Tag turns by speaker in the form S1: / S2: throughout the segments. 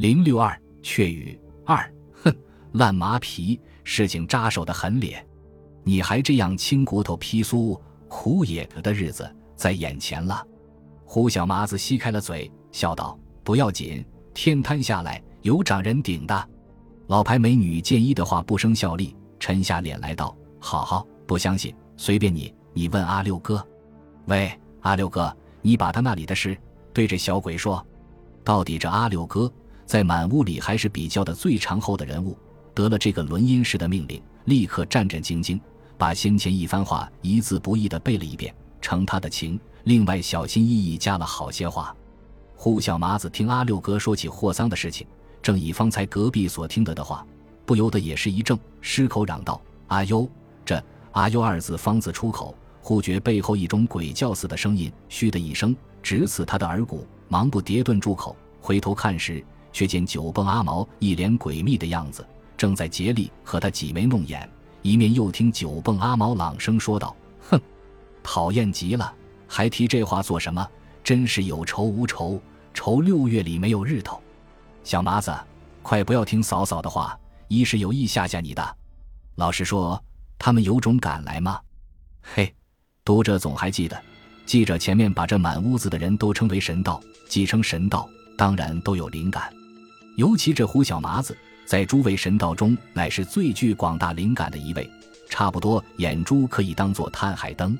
S1: 零六二雀语二，哼，烂麻皮，事情扎手的很咧，你还这样青骨头皮酥，苦也的日子在眼前了。胡小麻子吸开了嘴，笑道：“不要紧，天塌下来有长人顶的。”老牌美女见一的话不生效力，沉下脸来道：“好好，不相信，随便你，你问阿六哥。喂，阿六哥，你把他那里的事对这小鬼说。到底这阿六哥。”在满屋里还是比较的最长后的人物，得了这个轮音式的命令，立刻战战兢兢，把先前一番话一字不易的背了一遍，承他的情。另外小心翼翼加了好些话。胡小麻子听阿六哥说起霍桑的事情，正以方才隔壁所听得的话，不由得也是一怔，失口嚷道：“阿优！”这“阿优”二字方自出口，忽觉背后一种鬼叫似的声音，嘘的一声，直刺他的耳骨，忙不迭顿住口，回头看时。却见九蹦阿毛一脸诡秘的样子，正在竭力和他挤眉弄眼，一面又听九蹦阿毛朗声说道：“哼，讨厌极了，还提这话做什么？真是有仇无仇，愁六月里没有日头。小麻子，快不要听嫂嫂的话，一是有意吓吓你的。老实说，他们有种敢来吗？嘿，读者总还记得，记者前面把这满屋子的人都称为神道，既称神道，当然都有灵感。”尤其这胡小麻子，在诸位神道中乃是最具广大灵感的一位，差不多眼珠可以当做探海灯，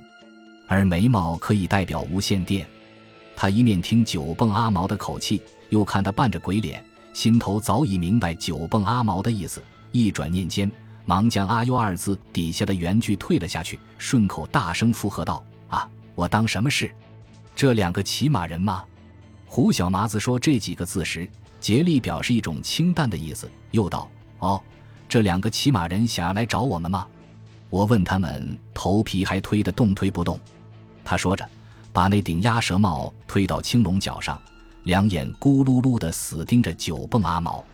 S1: 而眉毛可以代表无线电。他一面听九蹦阿毛的口气，又看他扮着鬼脸，心头早已明白九蹦阿毛的意思。一转念间，忙将“阿优”二字底下的原句退了下去，顺口大声附和道：“啊，我当什么事？这两个骑马人吗？”胡小麻子说这几个字时。竭力表示一种清淡的意思，又道：“哦，这两个骑马人想要来找我们吗？”我问他们，头皮还推得动推不动。他说着，把那顶鸭舌帽推到青龙脚上，两眼咕噜噜的死盯着九蹦阿毛。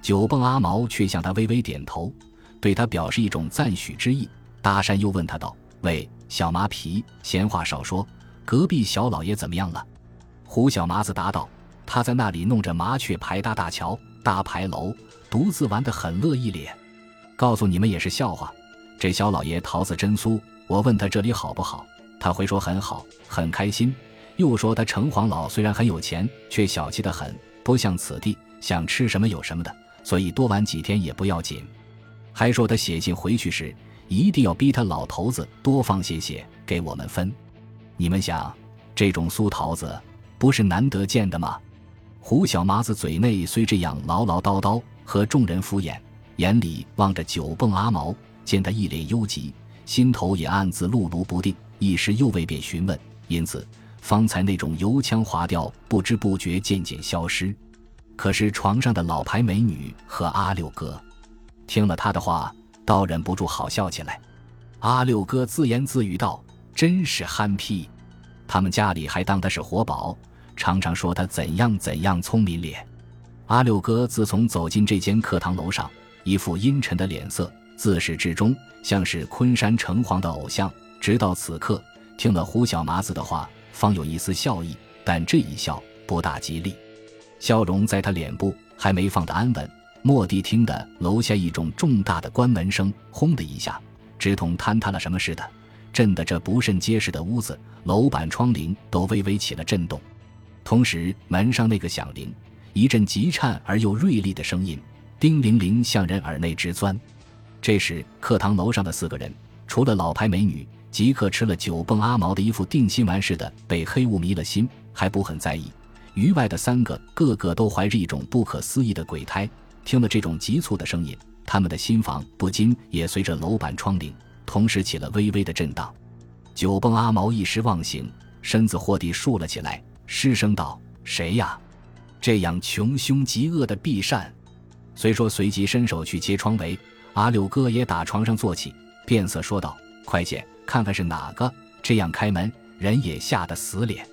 S1: 九蹦阿毛却向他微微点头，对他表示一种赞许之意。搭讪又问他道：“喂，小麻皮，闲话少说，隔壁小老爷怎么样了？”胡小麻子答道。他在那里弄着麻雀牌搭大桥、搭牌楼，独自玩得很乐意咧。告诉你们也是笑话。这小老爷桃子真酥，我问他这里好不好，他回说很好，很开心。又说他城隍老虽然很有钱，却小气得很，不像此地，想吃什么有什么的，所以多玩几天也不要紧。还说他写信回去时，一定要逼他老头子多放些些给我们分。你们想，这种酥桃子不是难得见的吗？胡小麻子嘴内虽这样唠唠叨叨和众人敷衍，眼里望着九蹦阿毛，见他一脸忧急，心头也暗自碌碌不定，一时又未便询问，因此方才那种油腔滑调不知不觉渐渐消失。可是床上的老牌美女和阿六哥，听了他的话，倒忍不住好笑起来。阿六哥自言自语道：“真是憨批，他们家里还当他是活宝。”常常说他怎样怎样聪明咧。阿六哥自从走进这间课堂楼上，一副阴沉的脸色，自始至终像是昆山城隍的偶像。直到此刻，听了胡小麻子的话，方有一丝笑意，但这一笑不大吉利。笑容在他脸部还没放得安稳，蓦地听得楼下一种重大的关门声，轰的一下，直同坍塌了什么似的，震得这不甚结实的屋子楼板窗棂都微微起了震动。同时，门上那个响铃，一阵急颤而又锐利的声音，叮铃铃向人耳内直钻。这时，课堂楼上的四个人，除了老牌美女，即刻吃了酒蹦阿毛的一副定心丸似的，被黑雾迷了心，还不很在意。余外的三个，个个都怀着一种不可思议的鬼胎，听了这种急促的声音，他们的心房不禁也随着楼板窗棂同时起了微微的震荡。酒蹦阿毛一时忘形，身子或地竖了起来。失声道：“谁呀？这样穷凶极恶的避善。”虽说随即伸手去揭窗围，阿六哥也打床上坐起，变色说道：“快些看看是哪个！这样开门，人也吓得死脸。”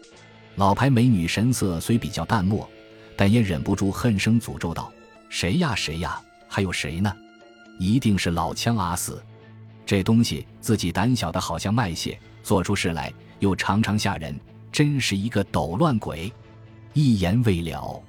S1: 老牌美女神色虽比较淡漠，但也忍不住恨声诅咒道：“谁呀谁呀？还有谁呢？一定是老枪阿四！这东西自己胆小的好像卖血，做出事来又常常吓人。”真是一个抖乱鬼，一言未了，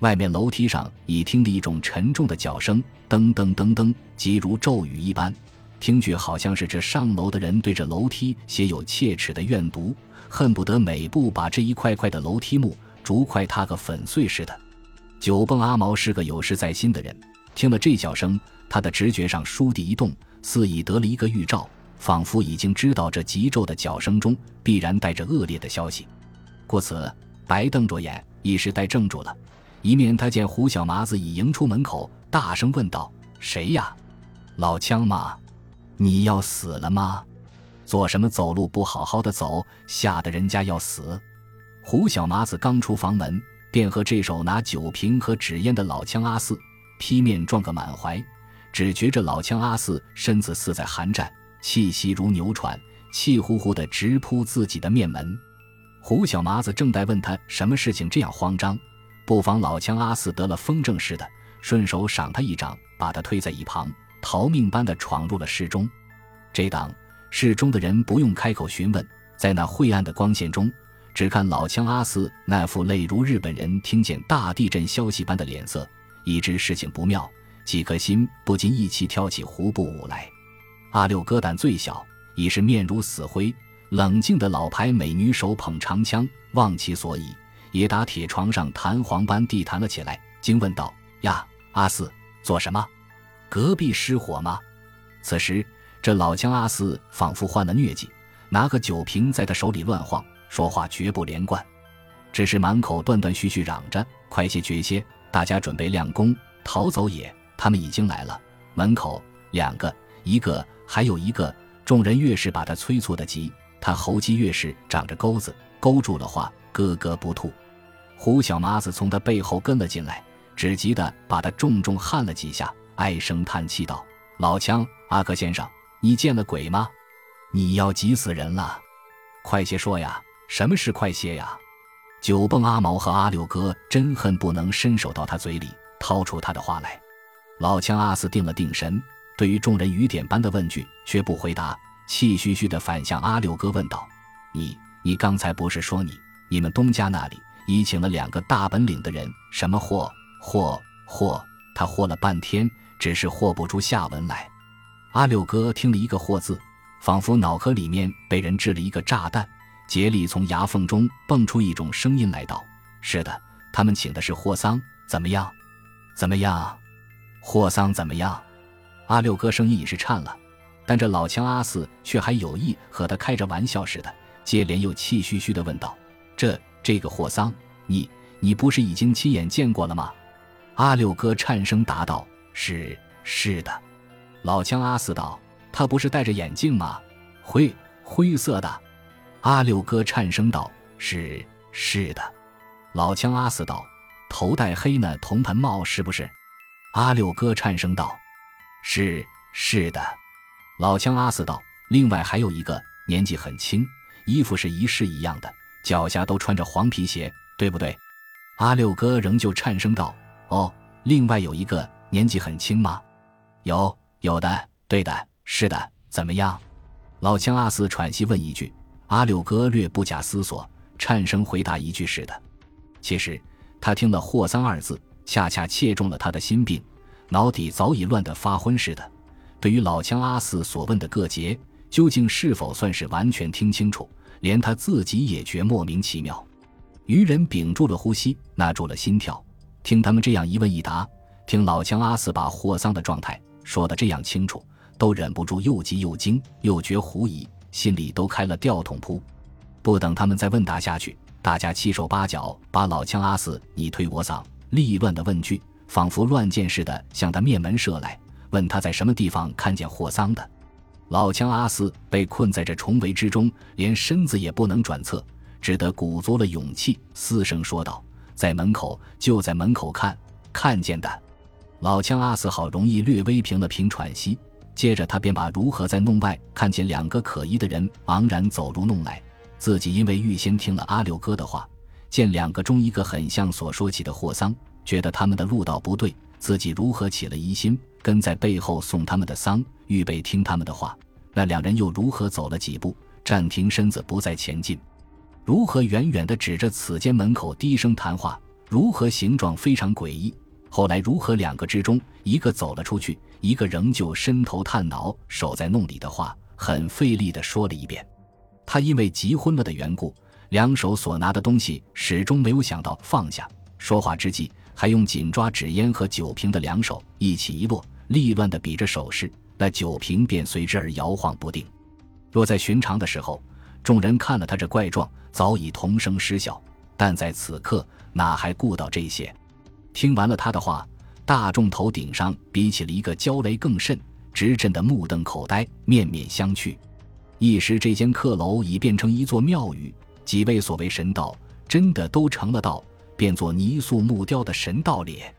S1: 外面楼梯上已听得一种沉重的脚声，噔噔噔噔，急如骤雨一般。听去好像是这上楼的人对着楼梯写有切齿的怨毒，恨不得每步把这一块块的楼梯木竹块踏个粉碎似的。九蹦阿毛是个有事在心的人，听了这脚声，他的直觉上倏地一动，似已得了一个预兆，仿佛已经知道这急骤的脚声中必然带着恶劣的消息，故此白瞪着眼，一时呆怔住了。一面，他见胡小麻子已迎出门口，大声问道：“谁呀？老枪吗？你要死了吗？做什么走路不好好的走，吓得人家要死？”胡小麻子刚出房门，便和这手拿酒瓶和纸烟的老枪阿四劈面撞个满怀，只觉着老枪阿四身子似在寒战，气息如牛喘，气呼呼的直扑自己的面门。胡小麻子正待问他什么事情这样慌张。不妨老枪阿四得了风症似的，顺手赏他一掌，把他推在一旁，逃命般的闯入了室中。这当室中的人不用开口询问，在那晦暗的光线中，只看老枪阿四那副泪如日本人听见大地震消息般的脸色，已知事情不妙，几颗心不禁一起跳起胡步舞来。阿六哥胆最小，已是面如死灰，冷静的老牌美女手捧长枪，望其所以。也打铁床上弹簧般地弹了起来，惊问道：“呀，阿四，做什么？隔壁失火吗？”此时，这老枪阿四仿佛患了疟疾，拿个酒瓶在他手里乱晃，说话绝不连贯，只是满口断断续续嚷着：“快些，绝些！大家准备亮弓，逃走也！他们已经来了。”门口两个，一个，还有一个。众人越是把他催促的急，他喉肌越是长着钩子，勾住了话，咯咯不吐。胡小麻子从他背后跟了进来，只急得把他重重焊了几下，唉声叹气道：“老枪，阿克先生，你见了鬼吗？你要急死人了！快些说呀，什么是快些呀？”九蹦阿毛和阿六哥真恨不能伸手到他嘴里掏出他的话来。老枪阿四定了定神，对于众人雨点般的问句却不回答，气吁吁地反向阿六哥问道：“你，你刚才不是说你，你们东家那里？”已请了两个大本领的人，什么货货货，他货了半天，只是货不出下文来。阿六哥听了一个“货”字，仿佛脑壳里面被人掷了一个炸弹，竭力从牙缝中蹦出一种声音来道：“是的，他们请的是霍桑，怎么样？怎么样？霍桑怎么样？”阿六哥声音已是颤了，但这老枪阿四却还有意和他开着玩笑似的，接连又气吁吁地问道：“这？”这个霍桑，你你不是已经亲眼见过了吗？阿六哥颤声答道：“是是的。”老枪阿四道：“他不是戴着眼镜吗？灰灰色的。”阿六哥颤声道：“是是的。”老枪阿四道：“头戴黑呢铜盆帽是不是？”阿六哥颤声道：“是是的。”老枪阿四道：“另外还有一个，年纪很轻，衣服是一式一样的。”脚下都穿着黄皮鞋，对不对？阿六哥仍旧颤声道：“哦，另外有一个年纪很轻吗？有，有的，对的，是的。怎么样？”老枪阿四喘息问一句，阿六哥略不假思索，颤声回答一句：“是的。”其实他听了“霍桑”二字，恰恰切中了他的心病，脑底早已乱得发昏似的。对于老枪阿四所问的各节，究竟是否算是完全听清楚？连他自己也觉莫名其妙，渔人屏住了呼吸，纳住了心跳，听他们这样一问一答，听老枪阿四把霍桑的状态说得这样清楚，都忍不住又急又惊，又觉狐疑，心里都开了吊桶扑。不等他们再问答下去，大家七手八脚把老枪阿四你推我搡，立乱的问句，仿佛乱箭似的向他面门射来，问他在什么地方看见霍桑的。老枪阿四被困在这重围之中，连身子也不能转侧，只得鼓足了勇气，嘶声说道：“在门口，就在门口看，看见的。”老枪阿四好容易略微平了平喘息，接着他便把如何在弄外看见两个可疑的人昂然走入弄来，自己因为预先听了阿六哥的话，见两个中一个很像所说起的霍桑，觉得他们的路道不对，自己如何起了疑心。跟在背后送他们的丧，预备听他们的话。那两人又如何走了几步，暂停身子不再前进？如何远远地指着此间门口低声谈话？如何形状非常诡异。后来如何两个之中一个走了出去，一个仍旧伸头探脑守在弄里的话，很费力地说了一遍。他因为急昏了的缘故，两手所拿的东西始终没有想到放下。说话之际，还用紧抓纸烟和酒瓶的两手一起一落，利乱地比着手势，那酒瓶便随之而摇晃不定。若在寻常的时候，众人看了他这怪状，早已同声失笑；但在此刻，哪还顾到这些？听完了他的话，大众头顶上比起了一个焦雷更甚，直震得目瞪口呆，面面相觑。一时，这间客楼已变成一座庙宇，几位所谓神道，真的都成了道，变作泥塑木雕的神道脸。